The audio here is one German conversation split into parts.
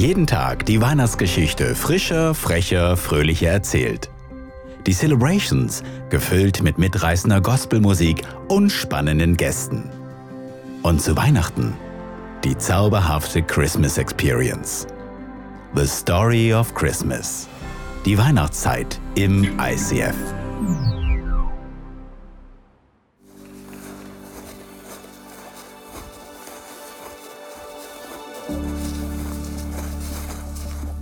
Jeden Tag die Weihnachtsgeschichte frischer, frecher, fröhlicher erzählt. Die Celebrations gefüllt mit mitreißender Gospelmusik und spannenden Gästen. Und zu Weihnachten die zauberhafte Christmas Experience. The Story of Christmas. Die Weihnachtszeit im ICF.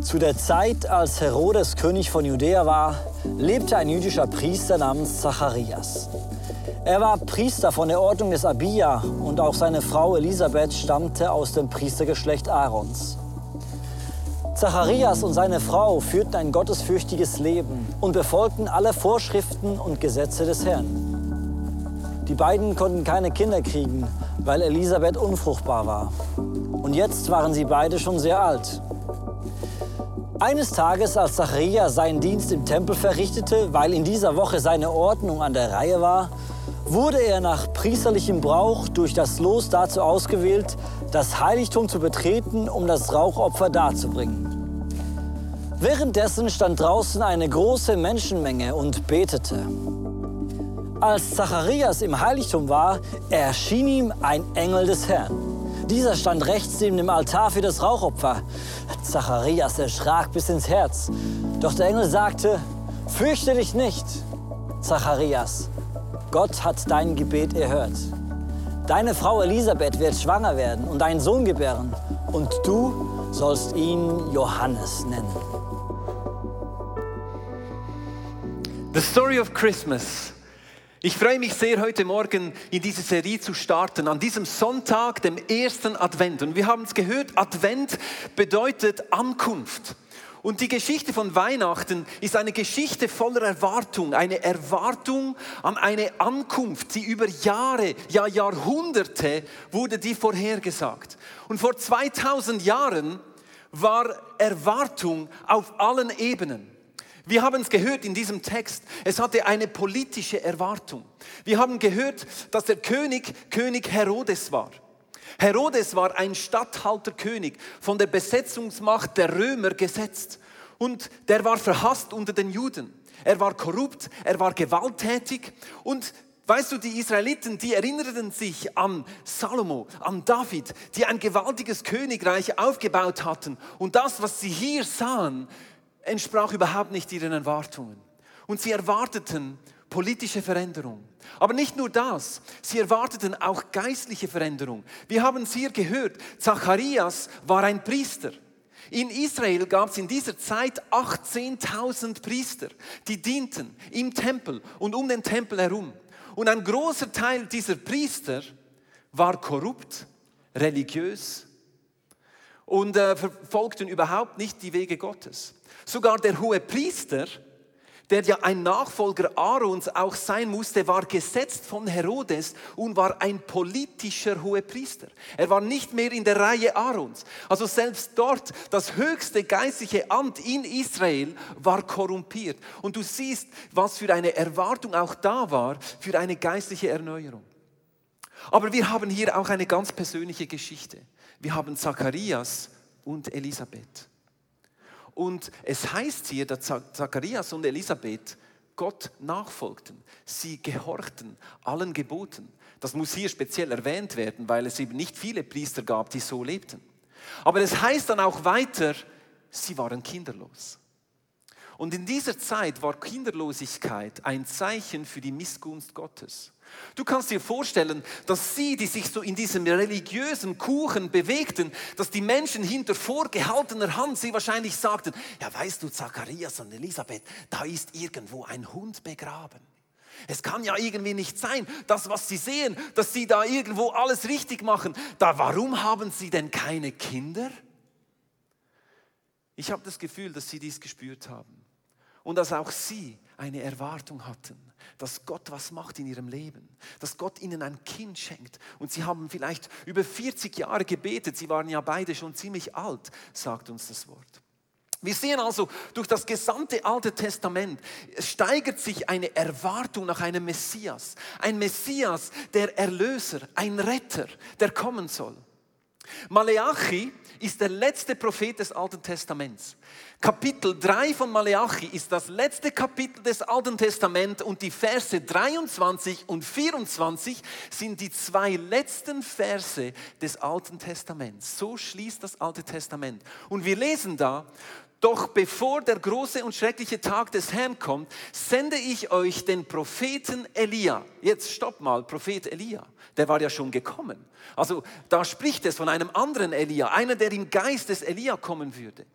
Zu der Zeit, als Herodes König von Judäa war, lebte ein jüdischer Priester namens Zacharias. Er war Priester von der Ordnung des Abia und auch seine Frau Elisabeth stammte aus dem Priestergeschlecht Aarons. Zacharias und seine Frau führten ein gottesfürchtiges Leben und befolgten alle Vorschriften und Gesetze des Herrn. Die beiden konnten keine Kinder kriegen, weil Elisabeth unfruchtbar war. Und jetzt waren sie beide schon sehr alt. Eines Tages, als Zachariah seinen Dienst im Tempel verrichtete, weil in dieser Woche seine Ordnung an der Reihe war, wurde er nach priesterlichem Brauch durch das Los dazu ausgewählt, das Heiligtum zu betreten, um das Rauchopfer darzubringen. Währenddessen stand draußen eine große Menschenmenge und betete. Als Zacharias im Heiligtum war, erschien ihm ein Engel des Herrn. Dieser stand rechts neben dem Altar für das Rauchopfer. Zacharias erschrak bis ins Herz. Doch der Engel sagte, fürchte dich nicht, Zacharias. Gott hat dein Gebet erhört. Deine Frau Elisabeth wird schwanger werden und einen Sohn gebären. Und du sollst ihn Johannes nennen. The Story of Christmas ich freue mich sehr, heute Morgen in diese Serie zu starten, an diesem Sonntag, dem ersten Advent. Und wir haben es gehört, Advent bedeutet Ankunft. Und die Geschichte von Weihnachten ist eine Geschichte voller Erwartung, eine Erwartung an eine Ankunft, die über Jahre, ja Jahrhunderte wurde die vorhergesagt. Und vor 2000 Jahren war Erwartung auf allen Ebenen. Wir haben es gehört in diesem Text, es hatte eine politische Erwartung. Wir haben gehört, dass der König König Herodes war. Herodes war ein Statthalterkönig, von der Besetzungsmacht der Römer gesetzt. Und der war verhasst unter den Juden. Er war korrupt, er war gewalttätig und Weißt du, die Israeliten, die erinnerten sich an Salomo, an David, die ein gewaltiges Königreich aufgebaut hatten. Und das, was sie hier sahen, entsprach überhaupt nicht ihren Erwartungen. Und sie erwarteten politische Veränderung. Aber nicht nur das, sie erwarteten auch geistliche Veränderung. Wir haben es hier gehört, Zacharias war ein Priester. In Israel gab es in dieser Zeit 18.000 Priester, die dienten im Tempel und um den Tempel herum. Und ein großer Teil dieser Priester war korrupt, religiös und äh, verfolgten überhaupt nicht die Wege Gottes. Sogar der hohe Priester, der ja ein Nachfolger Aarons auch sein musste, war gesetzt von Herodes und war ein politischer Hohepriester. Er war nicht mehr in der Reihe Aarons. Also selbst dort, das höchste geistliche Amt in Israel war korrumpiert. Und du siehst, was für eine Erwartung auch da war für eine geistliche Erneuerung. Aber wir haben hier auch eine ganz persönliche Geschichte. Wir haben Zacharias und Elisabeth. Und es heißt hier, dass Zacharias und Elisabeth Gott nachfolgten. Sie gehorchten allen Geboten. Das muss hier speziell erwähnt werden, weil es eben nicht viele Priester gab, die so lebten. Aber es heißt dann auch weiter, sie waren kinderlos. Und in dieser Zeit war Kinderlosigkeit ein Zeichen für die Missgunst Gottes. Du kannst dir vorstellen, dass sie, die sich so in diesem religiösen Kuchen bewegten, dass die Menschen hinter vorgehaltener Hand sie wahrscheinlich sagten, ja weißt du, Zacharias und Elisabeth, da ist irgendwo ein Hund begraben. Es kann ja irgendwie nicht sein, das, was sie sehen, dass sie da irgendwo alles richtig machen. Da, warum haben sie denn keine Kinder? Ich habe das Gefühl, dass sie dies gespürt haben und dass auch sie eine Erwartung hatten, dass Gott was macht in ihrem Leben, dass Gott ihnen ein Kind schenkt. Und sie haben vielleicht über 40 Jahre gebetet, sie waren ja beide schon ziemlich alt, sagt uns das Wort. Wir sehen also, durch das gesamte Alte Testament steigert sich eine Erwartung nach einem Messias. Ein Messias, der Erlöser, ein Retter, der kommen soll. Maleachi ist der letzte Prophet des Alten Testaments. Kapitel 3 von Maleachi ist das letzte Kapitel des Alten Testaments und die Verse 23 und 24 sind die zwei letzten Verse des Alten Testaments. So schließt das Alte Testament. Und wir lesen da, doch bevor der große und schreckliche Tag des Herrn kommt, sende ich euch den Propheten Elia. Jetzt stopp mal, Prophet Elia. Der war ja schon gekommen. Also da spricht es von einem anderen Elia, einer, der im Geist des Elia kommen würde.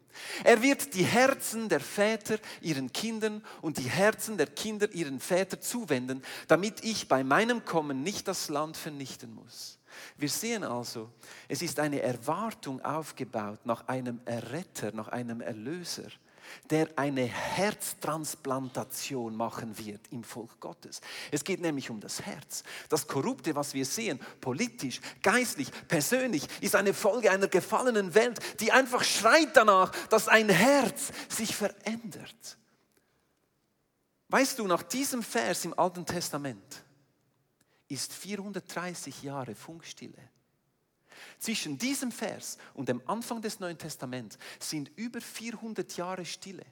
Er wird die Herzen der Väter ihren Kindern und die Herzen der Kinder ihren Vätern zuwenden, damit ich bei meinem Kommen nicht das Land vernichten muss. Wir sehen also, es ist eine Erwartung aufgebaut nach einem Erretter, nach einem Erlöser, der eine Herztransplantation machen wird im Volk Gottes. Es geht nämlich um das Herz. Das Korrupte, was wir sehen, politisch, geistlich, persönlich, ist eine Folge einer gefallenen Welt, die einfach schreit danach, dass ein Herz sich verändert. Weißt du, nach diesem Vers im Alten Testament, ist 430 Jahre Funkstille. Zwischen diesem Vers und dem Anfang des Neuen Testaments sind über 400 Jahre Stille.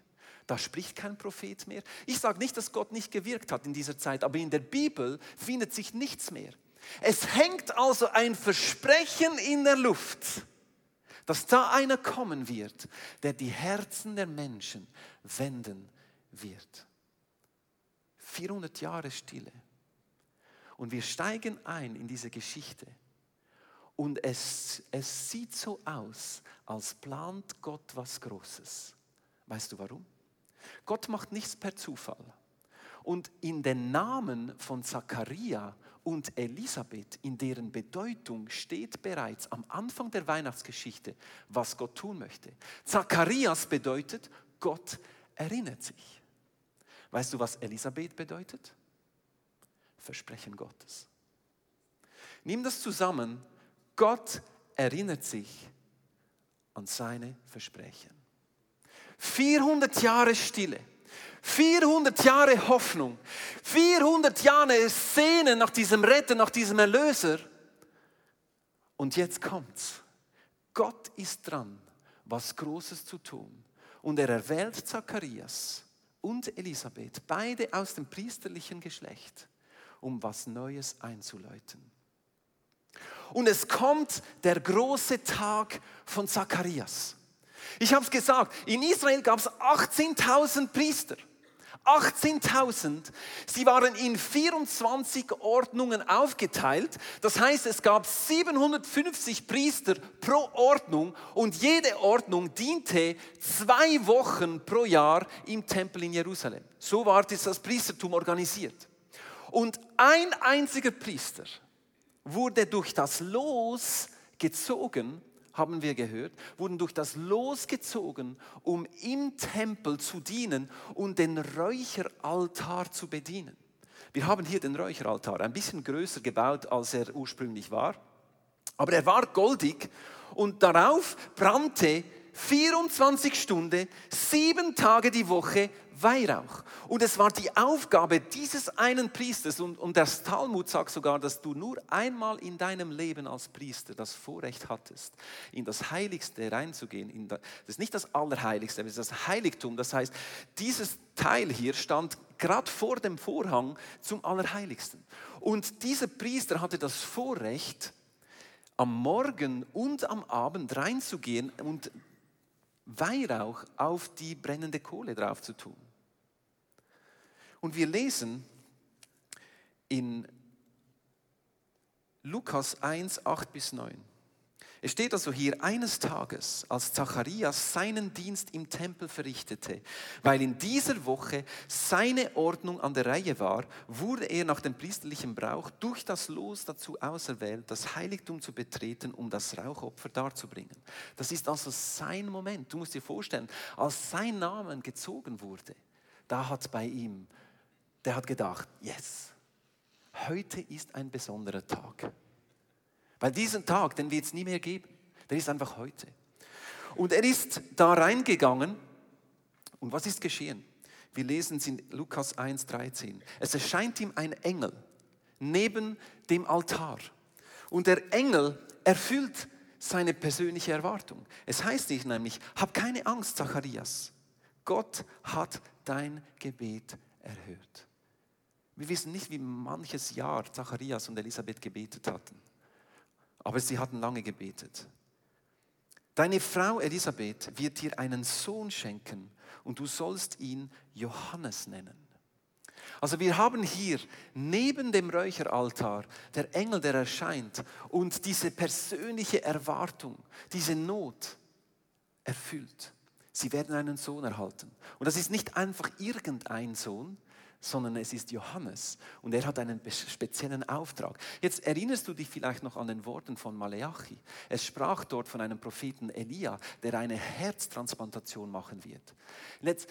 Da spricht kein Prophet mehr. Ich sage nicht, dass Gott nicht gewirkt hat in dieser Zeit, aber in der Bibel findet sich nichts mehr. Es hängt also ein Versprechen in der Luft, dass da einer kommen wird, der die Herzen der Menschen wenden wird. 400 Jahre Stille. Und wir steigen ein in diese Geschichte. Und es, es sieht so aus, als plant Gott was Großes. Weißt du warum? Gott macht nichts per Zufall. Und in den Namen von Zachariah und Elisabeth, in deren Bedeutung steht bereits am Anfang der Weihnachtsgeschichte, was Gott tun möchte. Zacharias bedeutet, Gott erinnert sich. Weißt du, was Elisabeth bedeutet? Versprechen Gottes. Nimm das zusammen. Gott erinnert sich an seine Versprechen. 400 Jahre Stille. 400 Jahre Hoffnung, 400 Jahre Sehnen nach diesem Retter, nach diesem Erlöser. Und jetzt kommt's. Gott ist dran, was Großes zu tun. Und er erwählt Zacharias und Elisabeth, beide aus dem priesterlichen Geschlecht um was Neues einzuläuten. Und es kommt der große Tag von Zacharias. Ich habe es gesagt, in Israel gab es 18.000 Priester. 18.000. Sie waren in 24 Ordnungen aufgeteilt. Das heißt, es gab 750 Priester pro Ordnung und jede Ordnung diente zwei Wochen pro Jahr im Tempel in Jerusalem. So war das Priestertum organisiert. Und ein einziger Priester wurde durch das Los gezogen haben wir gehört, wurden durch das Los gezogen, um im Tempel zu dienen und den Räucheraltar zu bedienen. Wir haben hier den Räucheraltar, ein bisschen größer gebaut, als er ursprünglich war. Aber er war goldig und darauf brannte 24 Stunden, sieben Tage die Woche Weihrauch. Und es war die Aufgabe dieses einen Priesters, und, und der Talmud sagt sogar, dass du nur einmal in deinem Leben als Priester das Vorrecht hattest, in das Heiligste reinzugehen. das ist nicht das Allerheiligste, das ist das Heiligtum. Das heißt, dieses Teil hier stand gerade vor dem Vorhang zum Allerheiligsten. Und dieser Priester hatte das Vorrecht, am Morgen und am Abend reinzugehen und Weihrauch auf die brennende Kohle drauf zu tun. Und wir lesen in Lukas 1, 8 bis 9. Es steht also hier, eines Tages, als Zacharias seinen Dienst im Tempel verrichtete, weil in dieser Woche seine Ordnung an der Reihe war, wurde er nach dem priesterlichen Brauch durch das Los dazu auserwählt, das Heiligtum zu betreten, um das Rauchopfer darzubringen. Das ist also sein Moment. Du musst dir vorstellen, als sein Name gezogen wurde, da hat bei ihm, der hat gedacht, yes, heute ist ein besonderer Tag. Weil diesen Tag, den wird es nie mehr geben. Der ist einfach heute. Und er ist da reingegangen. Und was ist geschehen? Wir lesen es in Lukas 1, 13. Es erscheint ihm ein Engel neben dem Altar. Und der Engel erfüllt seine persönliche Erwartung. Es heißt nicht nämlich, hab keine Angst, Zacharias. Gott hat dein Gebet erhört. Wir wissen nicht, wie manches Jahr Zacharias und Elisabeth gebetet hatten aber sie hatten lange gebetet. Deine Frau Elisabeth wird dir einen Sohn schenken und du sollst ihn Johannes nennen. Also wir haben hier neben dem Räucheraltar der Engel, der erscheint und diese persönliche Erwartung, diese Not erfüllt. Sie werden einen Sohn erhalten. Und das ist nicht einfach irgendein Sohn, sondern es ist Johannes und er hat einen speziellen Auftrag. Jetzt erinnerst du dich vielleicht noch an den Worten von Maleachi. Es sprach dort von einem Propheten Elia, der eine Herztransplantation machen wird. Jetzt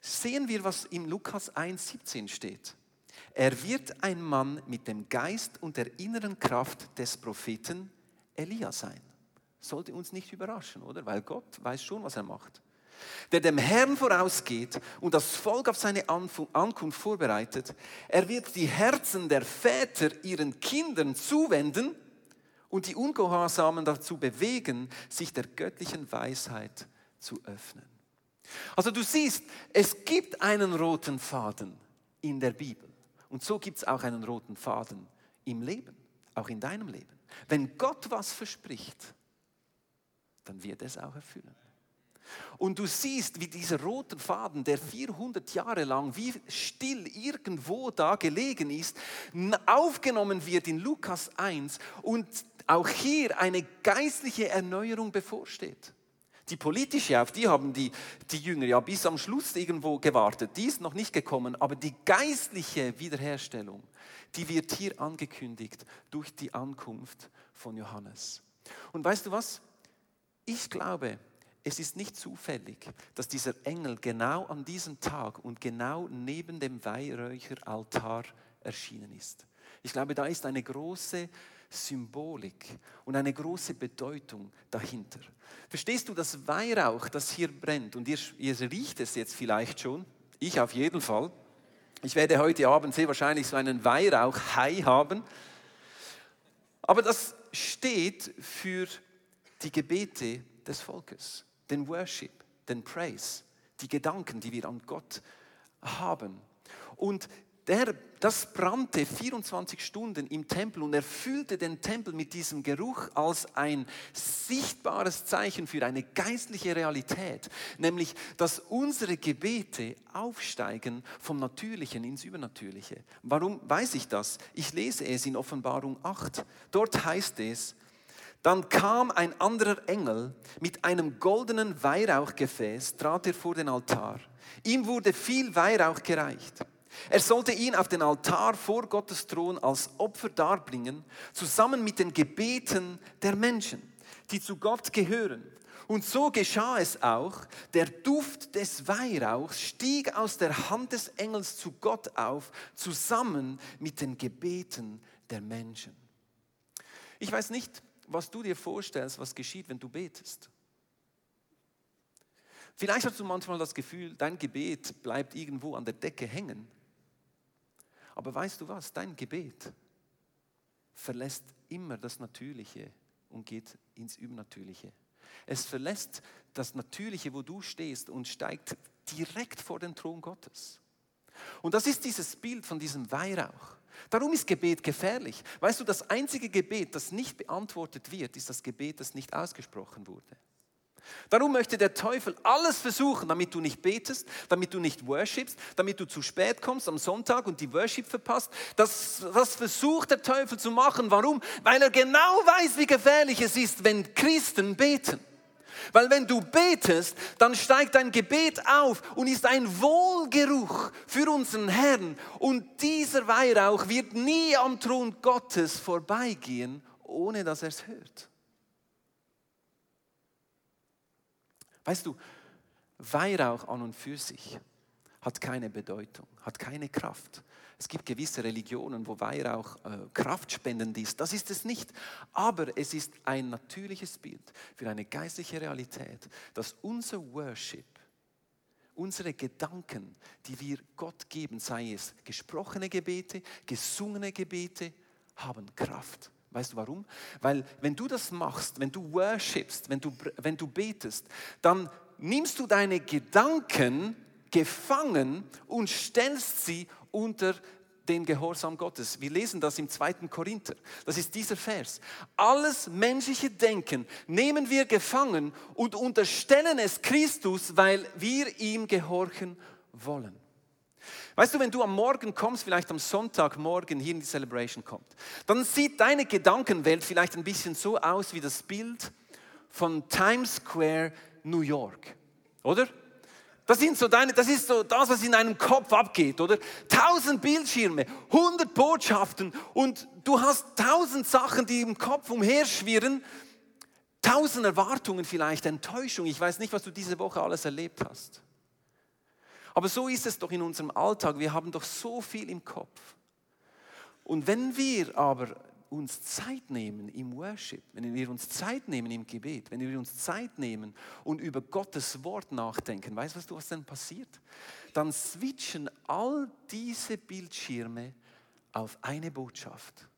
sehen wir, was im Lukas 1,17 steht. Er wird ein Mann mit dem Geist und der inneren Kraft des Propheten Elia sein. Sollte uns nicht überraschen, oder? Weil Gott weiß schon, was er macht der dem Herrn vorausgeht und das Volk auf seine Ankunft vorbereitet. Er wird die Herzen der Väter ihren Kindern zuwenden und die Ungehorsamen dazu bewegen, sich der göttlichen Weisheit zu öffnen. Also du siehst, es gibt einen roten Faden in der Bibel. Und so gibt es auch einen roten Faden im Leben, auch in deinem Leben. Wenn Gott was verspricht, dann wird es auch erfüllen. Und du siehst, wie dieser rote Faden, der 400 Jahre lang wie still irgendwo da gelegen ist, aufgenommen wird in Lukas 1 und auch hier eine geistliche Erneuerung bevorsteht. Die politische, auf die haben die, die Jünger ja bis am Schluss irgendwo gewartet. Die ist noch nicht gekommen, aber die geistliche Wiederherstellung, die wird hier angekündigt durch die Ankunft von Johannes. Und weißt du was? Ich glaube, es ist nicht zufällig, dass dieser Engel genau an diesem Tag und genau neben dem Weihräucheraltar erschienen ist. Ich glaube, da ist eine große Symbolik und eine große Bedeutung dahinter. Verstehst du, das Weihrauch, das hier brennt, und ihr, ihr riecht es jetzt vielleicht schon, ich auf jeden Fall. Ich werde heute Abend sehr wahrscheinlich so einen Weihrauch-Hai haben. Aber das steht für die Gebete des Volkes den Worship, den Praise, die Gedanken, die wir an Gott haben. Und der, das brannte 24 Stunden im Tempel und erfüllte den Tempel mit diesem Geruch als ein sichtbares Zeichen für eine geistliche Realität, nämlich dass unsere Gebete aufsteigen vom Natürlichen ins Übernatürliche. Warum weiß ich das? Ich lese es in Offenbarung 8. Dort heißt es, dann kam ein anderer Engel mit einem goldenen Weihrauchgefäß, trat er vor den Altar. Ihm wurde viel Weihrauch gereicht. Er sollte ihn auf den Altar vor Gottes Thron als Opfer darbringen, zusammen mit den Gebeten der Menschen, die zu Gott gehören. Und so geschah es auch, der Duft des Weihrauchs stieg aus der Hand des Engels zu Gott auf, zusammen mit den Gebeten der Menschen. Ich weiß nicht, was du dir vorstellst, was geschieht, wenn du betest. Vielleicht hast du manchmal das Gefühl, dein Gebet bleibt irgendwo an der Decke hängen. Aber weißt du was, dein Gebet verlässt immer das Natürliche und geht ins Übernatürliche. Es verlässt das Natürliche, wo du stehst und steigt direkt vor den Thron Gottes. Und das ist dieses Bild von diesem Weihrauch. Darum ist Gebet gefährlich. Weißt du, das einzige Gebet, das nicht beantwortet wird, ist das Gebet, das nicht ausgesprochen wurde. Darum möchte der Teufel alles versuchen, damit du nicht betest, damit du nicht worshipst, damit du zu spät kommst am Sonntag und die Worship verpasst. Das, das versucht der Teufel zu machen. Warum? Weil er genau weiß, wie gefährlich es ist, wenn Christen beten. Weil wenn du betest, dann steigt dein Gebet auf und ist ein Wohlgeruch für unseren Herrn. Und dieser Weihrauch wird nie am Thron Gottes vorbeigehen, ohne dass er es hört. Weißt du, Weihrauch an und für sich hat keine Bedeutung, hat keine Kraft. Es gibt gewisse Religionen, wo Weihrauch äh, kraftspendend ist. Das ist es nicht. Aber es ist ein natürliches Bild für eine geistliche Realität, dass unser Worship, unsere Gedanken, die wir Gott geben, sei es gesprochene Gebete, gesungene Gebete, haben Kraft. Weißt du warum? Weil wenn du das machst, wenn du worshipst, wenn du, wenn du betest, dann nimmst du deine Gedanken gefangen und stellst sie unter den Gehorsam Gottes. Wir lesen das im 2. Korinther. Das ist dieser Vers. Alles menschliche Denken nehmen wir gefangen und unterstellen es Christus, weil wir ihm gehorchen wollen. Weißt du, wenn du am Morgen kommst, vielleicht am Sonntagmorgen hier in die Celebration kommt, dann sieht deine Gedankenwelt vielleicht ein bisschen so aus wie das Bild von Times Square, New York. Oder? Das, sind so deine, das ist so das, was in deinem Kopf abgeht, oder? Tausend Bildschirme, hundert Botschaften und du hast tausend Sachen, die im Kopf umherschwirren, tausend Erwartungen vielleicht, Enttäuschung. Ich weiß nicht, was du diese Woche alles erlebt hast. Aber so ist es doch in unserem Alltag. Wir haben doch so viel im Kopf. Und wenn wir aber uns Zeit nehmen im Worship, wenn wir uns Zeit nehmen im Gebet, wenn wir uns Zeit nehmen und über Gottes Wort nachdenken, weißt du, was dann passiert? Dann switchen all diese Bildschirme auf eine Botschaft.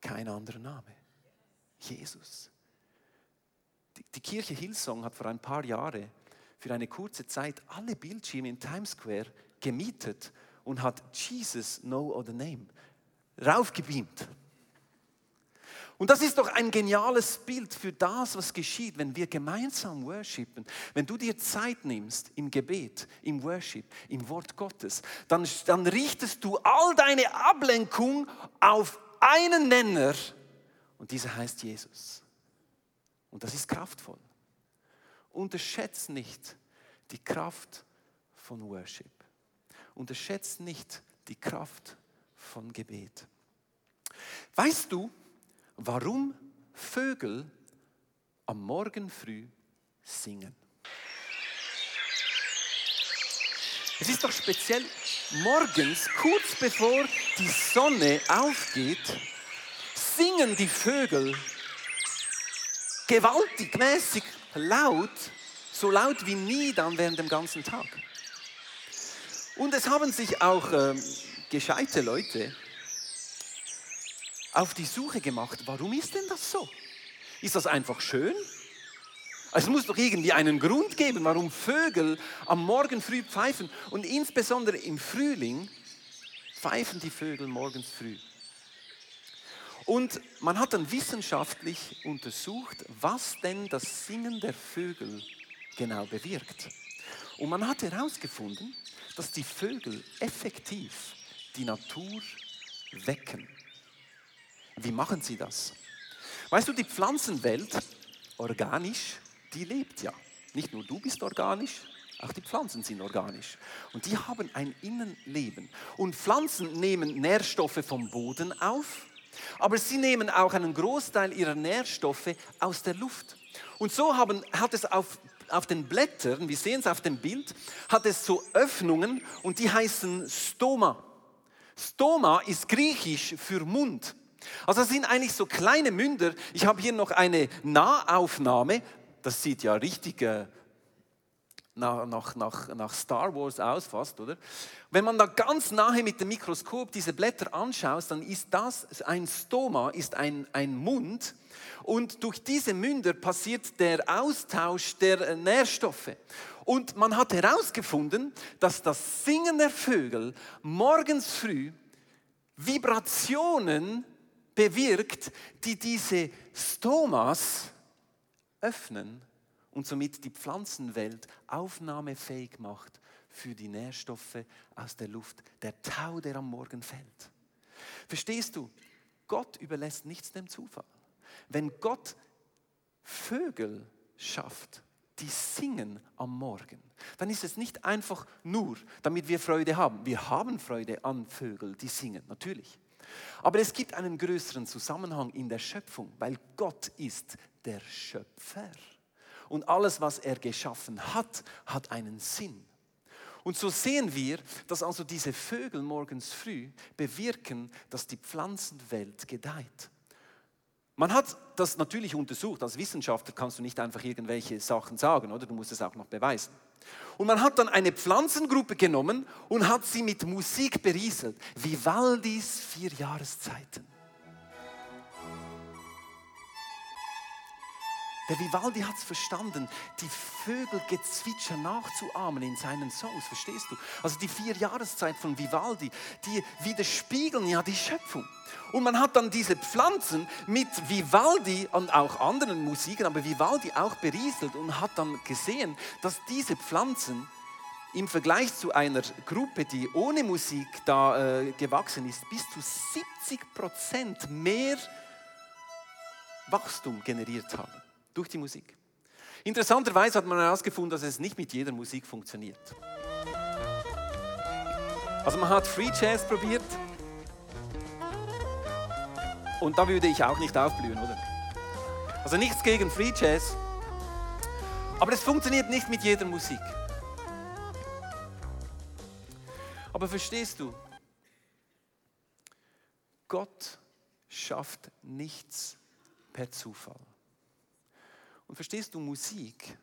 Kein anderer Name. Jesus. Die Kirche Hillsong hat vor ein paar Jahren für eine kurze Zeit alle Bildschirme in Times Square gemietet und hat Jesus No Other Name raufgebeamt. Und das ist doch ein geniales Bild für das, was geschieht, wenn wir gemeinsam worshipen. Wenn du dir Zeit nimmst im Gebet, im Worship, im Wort Gottes, dann, dann richtest du all deine Ablenkung auf einen Nenner und dieser heißt Jesus. Und das ist kraftvoll. Unterschätzt nicht die Kraft von Worship. Unterschätzt nicht die Kraft von Gebet. Weißt du, warum Vögel am Morgen früh singen? Es ist doch speziell morgens, kurz bevor die Sonne aufgeht, singen die Vögel gewaltig, mäßig laut, so laut wie nie dann während dem ganzen Tag. Und es haben sich auch ähm, gescheite Leute auf die Suche gemacht, warum ist denn das so? Ist das einfach schön? Es muss doch irgendwie einen Grund geben, warum Vögel am Morgen früh pfeifen. Und insbesondere im Frühling pfeifen die Vögel morgens früh. Und man hat dann wissenschaftlich untersucht, was denn das Singen der Vögel genau bewirkt. Und man hat herausgefunden, dass die Vögel effektiv die Natur wecken. Wie machen sie das? Weißt du, die Pflanzenwelt, organisch, die lebt ja. Nicht nur du bist organisch, auch die Pflanzen sind organisch. Und die haben ein Innenleben. Und Pflanzen nehmen Nährstoffe vom Boden auf Aber sie nehmen auch einen Großteil ihrer Nährstoffe aus der Luft. Und so haben, hat es auf, auf den Blättern, wir sehen es auf dem Bild, hat es so Öffnungen und die heißen Stoma. Stoma ist griechisch für Mund. Also das sind eigentlich so kleine Münder. Ich habe hier noch eine Nahaufnahme. Das sieht ja richtig äh, nach, nach, nach, nach Star Wars aus fast, oder? Wenn man da ganz nahe mit dem Mikroskop diese Blätter anschaut, dann ist das ein Stoma, ist ein, ein Mund. Und durch diese Münder passiert der Austausch der Nährstoffe. Und man hat herausgefunden, dass das Singen der Vögel morgens früh Vibrationen bewirkt, die diese Stomas öffnen und somit die Pflanzenwelt aufnahmefähig macht für die Nährstoffe aus der Luft, der Tau, der am Morgen fällt. Verstehst du? Gott überlässt nichts dem Zufall. Wenn Gott Vögel schafft, die singen am Morgen, dann ist es nicht einfach nur, damit wir Freude haben. Wir haben Freude an Vögeln, die singen, natürlich. Aber es gibt einen größeren Zusammenhang in der Schöpfung, weil Gott ist der Schöpfer. Und alles, was er geschaffen hat, hat einen Sinn. Und so sehen wir, dass also diese Vögel morgens früh bewirken, dass die Pflanzenwelt gedeiht. Man hat das natürlich untersucht. Als Wissenschaftler kannst du nicht einfach irgendwelche Sachen sagen, oder? Du musst es auch noch beweisen. Und man hat dann eine Pflanzengruppe genommen und hat sie mit Musik berieselt. Vivaldis vier Jahreszeiten. Der Vivaldi hat es verstanden, die Vögelgezwitscher nachzuahmen in seinen Songs, verstehst du? Also die vier Jahreszeit von Vivaldi, die widerspiegeln ja die Schöpfung. Und man hat dann diese Pflanzen mit Vivaldi und auch anderen Musiken, aber Vivaldi auch berieselt und hat dann gesehen, dass diese Pflanzen im Vergleich zu einer Gruppe, die ohne Musik da äh, gewachsen ist, bis zu 70 Prozent mehr Wachstum generiert haben durch die Musik. Interessanterweise hat man herausgefunden, dass es nicht mit jeder Musik funktioniert. Also man hat Free Jazz probiert und da würde ich auch nicht aufblühen, oder? Also nichts gegen Free Jazz, aber es funktioniert nicht mit jeder Musik. Aber verstehst du, Gott schafft nichts per Zufall. Und verstehst du Musik,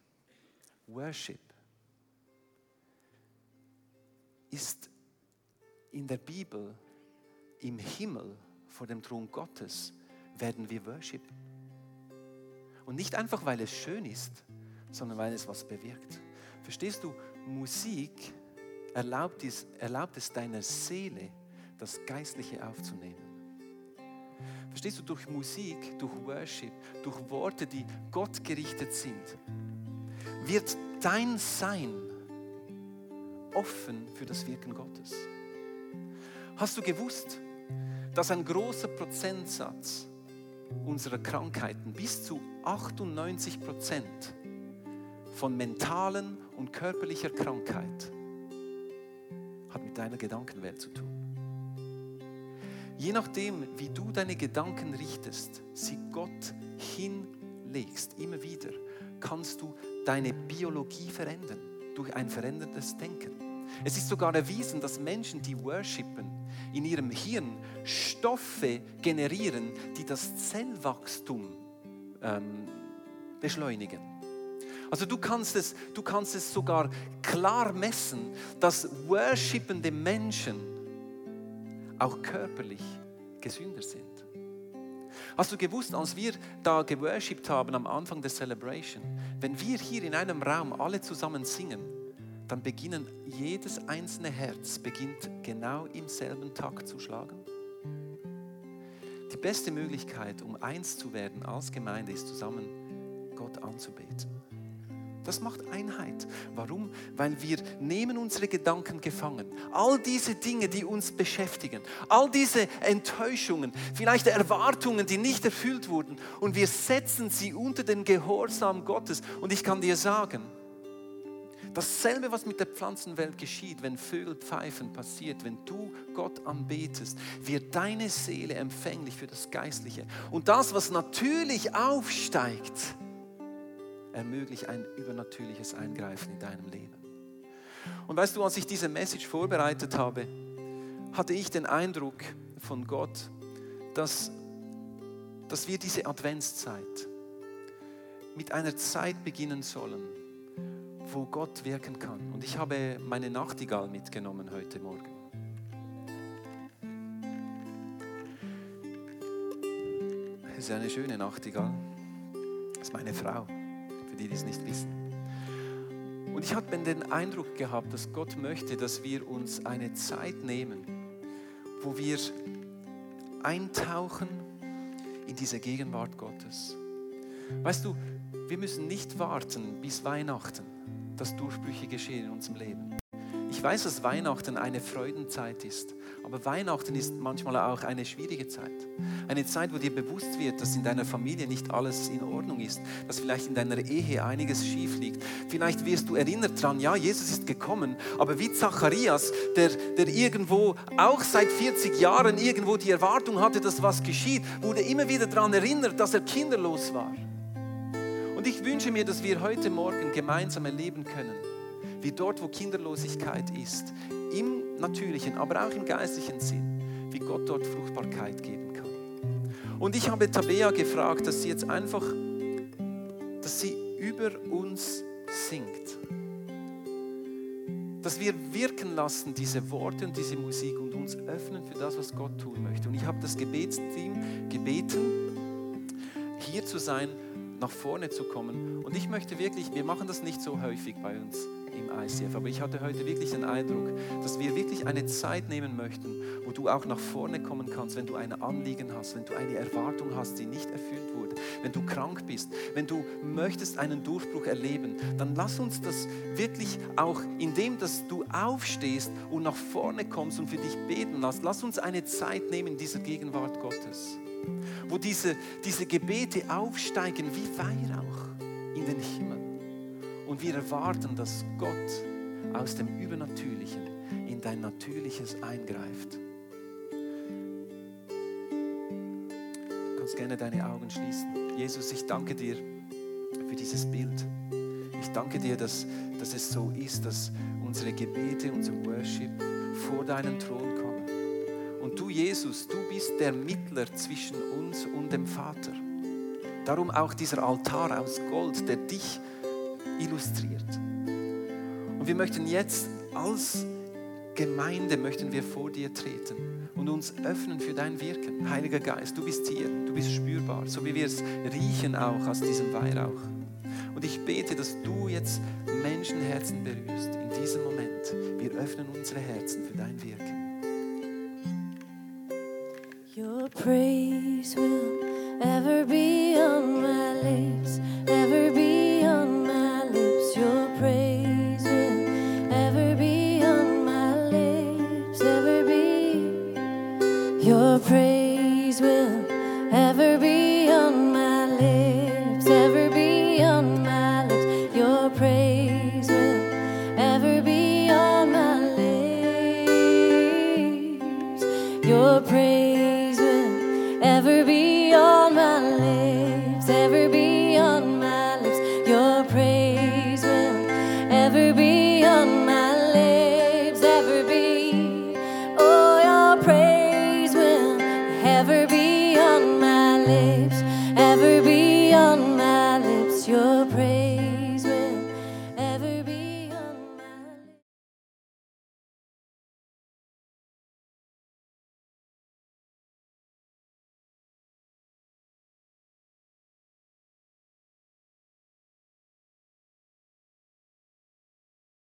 Worship, ist in der Bibel im Himmel vor dem Thron Gottes werden wir worshipen. Und nicht einfach, weil es schön ist, sondern weil es was bewirkt. Verstehst du, Musik erlaubt es, erlaubt es deiner Seele, das Geistliche aufzunehmen. Verstehst du, durch Musik, durch Worship, durch Worte, die Gott gerichtet sind, wird dein Sein offen für das Wirken Gottes. Hast du gewusst, dass ein großer Prozentsatz unserer Krankheiten, bis zu 98 Prozent von mentalen und körperlicher Krankheit, hat mit deiner Gedankenwelt zu tun? Je nachdem, wie du deine Gedanken richtest, sie Gott hinlegst, immer wieder, kannst du deine Biologie verändern durch ein veränderndes Denken. Es ist sogar erwiesen, dass Menschen, die worshipen, in ihrem Hirn Stoffe generieren, die das Zellwachstum ähm, beschleunigen. Also du kannst, es, du kannst es sogar klar messen, dass worshipende Menschen auch körperlich gesünder sind. Hast du gewusst, als wir da geworshipped haben am Anfang der Celebration, wenn wir hier in einem Raum alle zusammen singen, dann beginnen jedes einzelne Herz beginnt genau im selben Takt zu schlagen. Die beste Möglichkeit, um eins zu werden als Gemeinde, ist zusammen Gott anzubeten. Das macht Einheit. Warum? Weil wir nehmen unsere Gedanken gefangen. All diese Dinge, die uns beschäftigen, all diese Enttäuschungen, vielleicht Erwartungen, die nicht erfüllt wurden, und wir setzen sie unter den Gehorsam Gottes. Und ich kann dir sagen, Dasselbe, was mit der Pflanzenwelt geschieht, wenn Vögel pfeifen, passiert, wenn du Gott anbetest, wird deine Seele empfänglich für das Geistliche. Und das, was natürlich aufsteigt, ermöglicht ein übernatürliches Eingreifen in deinem Leben. Und weißt du, als ich diese Message vorbereitet habe, hatte ich den Eindruck von Gott, dass, dass wir diese Adventszeit mit einer Zeit beginnen sollen, wo Gott wirken kann. Und ich habe meine Nachtigall mitgenommen heute Morgen. Das ist eine schöne Nachtigall. Das ist meine Frau, für die, die es nicht wissen. Und ich habe den Eindruck gehabt, dass Gott möchte, dass wir uns eine Zeit nehmen, wo wir eintauchen in diese Gegenwart Gottes. Weißt du, wir müssen nicht warten bis Weihnachten, dass Durchbrüche geschehen in unserem Leben. Ich weiß, dass Weihnachten eine Freudenzeit ist, aber Weihnachten ist manchmal auch eine schwierige Zeit. Eine Zeit, wo dir bewusst wird, dass in deiner Familie nicht alles in Ordnung ist, dass vielleicht in deiner Ehe einiges schief liegt. Vielleicht wirst du erinnert daran, ja, Jesus ist gekommen, aber wie Zacharias, der, der irgendwo auch seit 40 Jahren irgendwo die Erwartung hatte, dass was geschieht, wurde immer wieder daran erinnert, dass er kinderlos war. Und ich wünsche mir, dass wir heute Morgen gemeinsam erleben können, wie dort, wo Kinderlosigkeit ist, im natürlichen, aber auch im geistlichen Sinn, wie Gott dort Fruchtbarkeit geben kann. Und ich habe Tabea gefragt, dass sie jetzt einfach, dass sie über uns singt. Dass wir wirken lassen, diese Worte und diese Musik und uns öffnen für das, was Gott tun möchte. Und ich habe das Gebetsteam gebeten, hier zu sein nach vorne zu kommen. Und ich möchte wirklich, wir machen das nicht so häufig bei uns im ICF, aber ich hatte heute wirklich den Eindruck, dass wir wirklich eine Zeit nehmen möchten, wo du auch nach vorne kommen kannst, wenn du ein Anliegen hast, wenn du eine Erwartung hast, die nicht erfüllt wurde, wenn du krank bist, wenn du möchtest einen Durchbruch erleben, dann lass uns das wirklich auch, indem dass du aufstehst und nach vorne kommst und für dich beten lässt, lass uns eine Zeit nehmen in dieser Gegenwart Gottes wo diese, diese Gebete aufsteigen wie Weihrauch in den Himmel. Und wir erwarten, dass Gott aus dem Übernatürlichen in dein Natürliches eingreift. Du kannst gerne deine Augen schließen. Jesus, ich danke dir für dieses Bild. Ich danke dir, dass, dass es so ist, dass unsere Gebete, unser Worship vor deinen Thron kommen und du, Jesus, du bist der Mittler zwischen uns und dem Vater. Darum auch dieser Altar aus Gold, der dich illustriert. Und wir möchten jetzt als Gemeinde möchten wir vor dir treten und uns öffnen für dein Wirken. Heiliger Geist, du bist hier, du bist spürbar, so wie wir es riechen auch aus diesem Weihrauch. Und ich bete, dass du jetzt Menschenherzen berührst in diesem Moment. Wir öffnen unsere Herzen für dein Wirken. praise will ever be Your praise will ever be on my lips.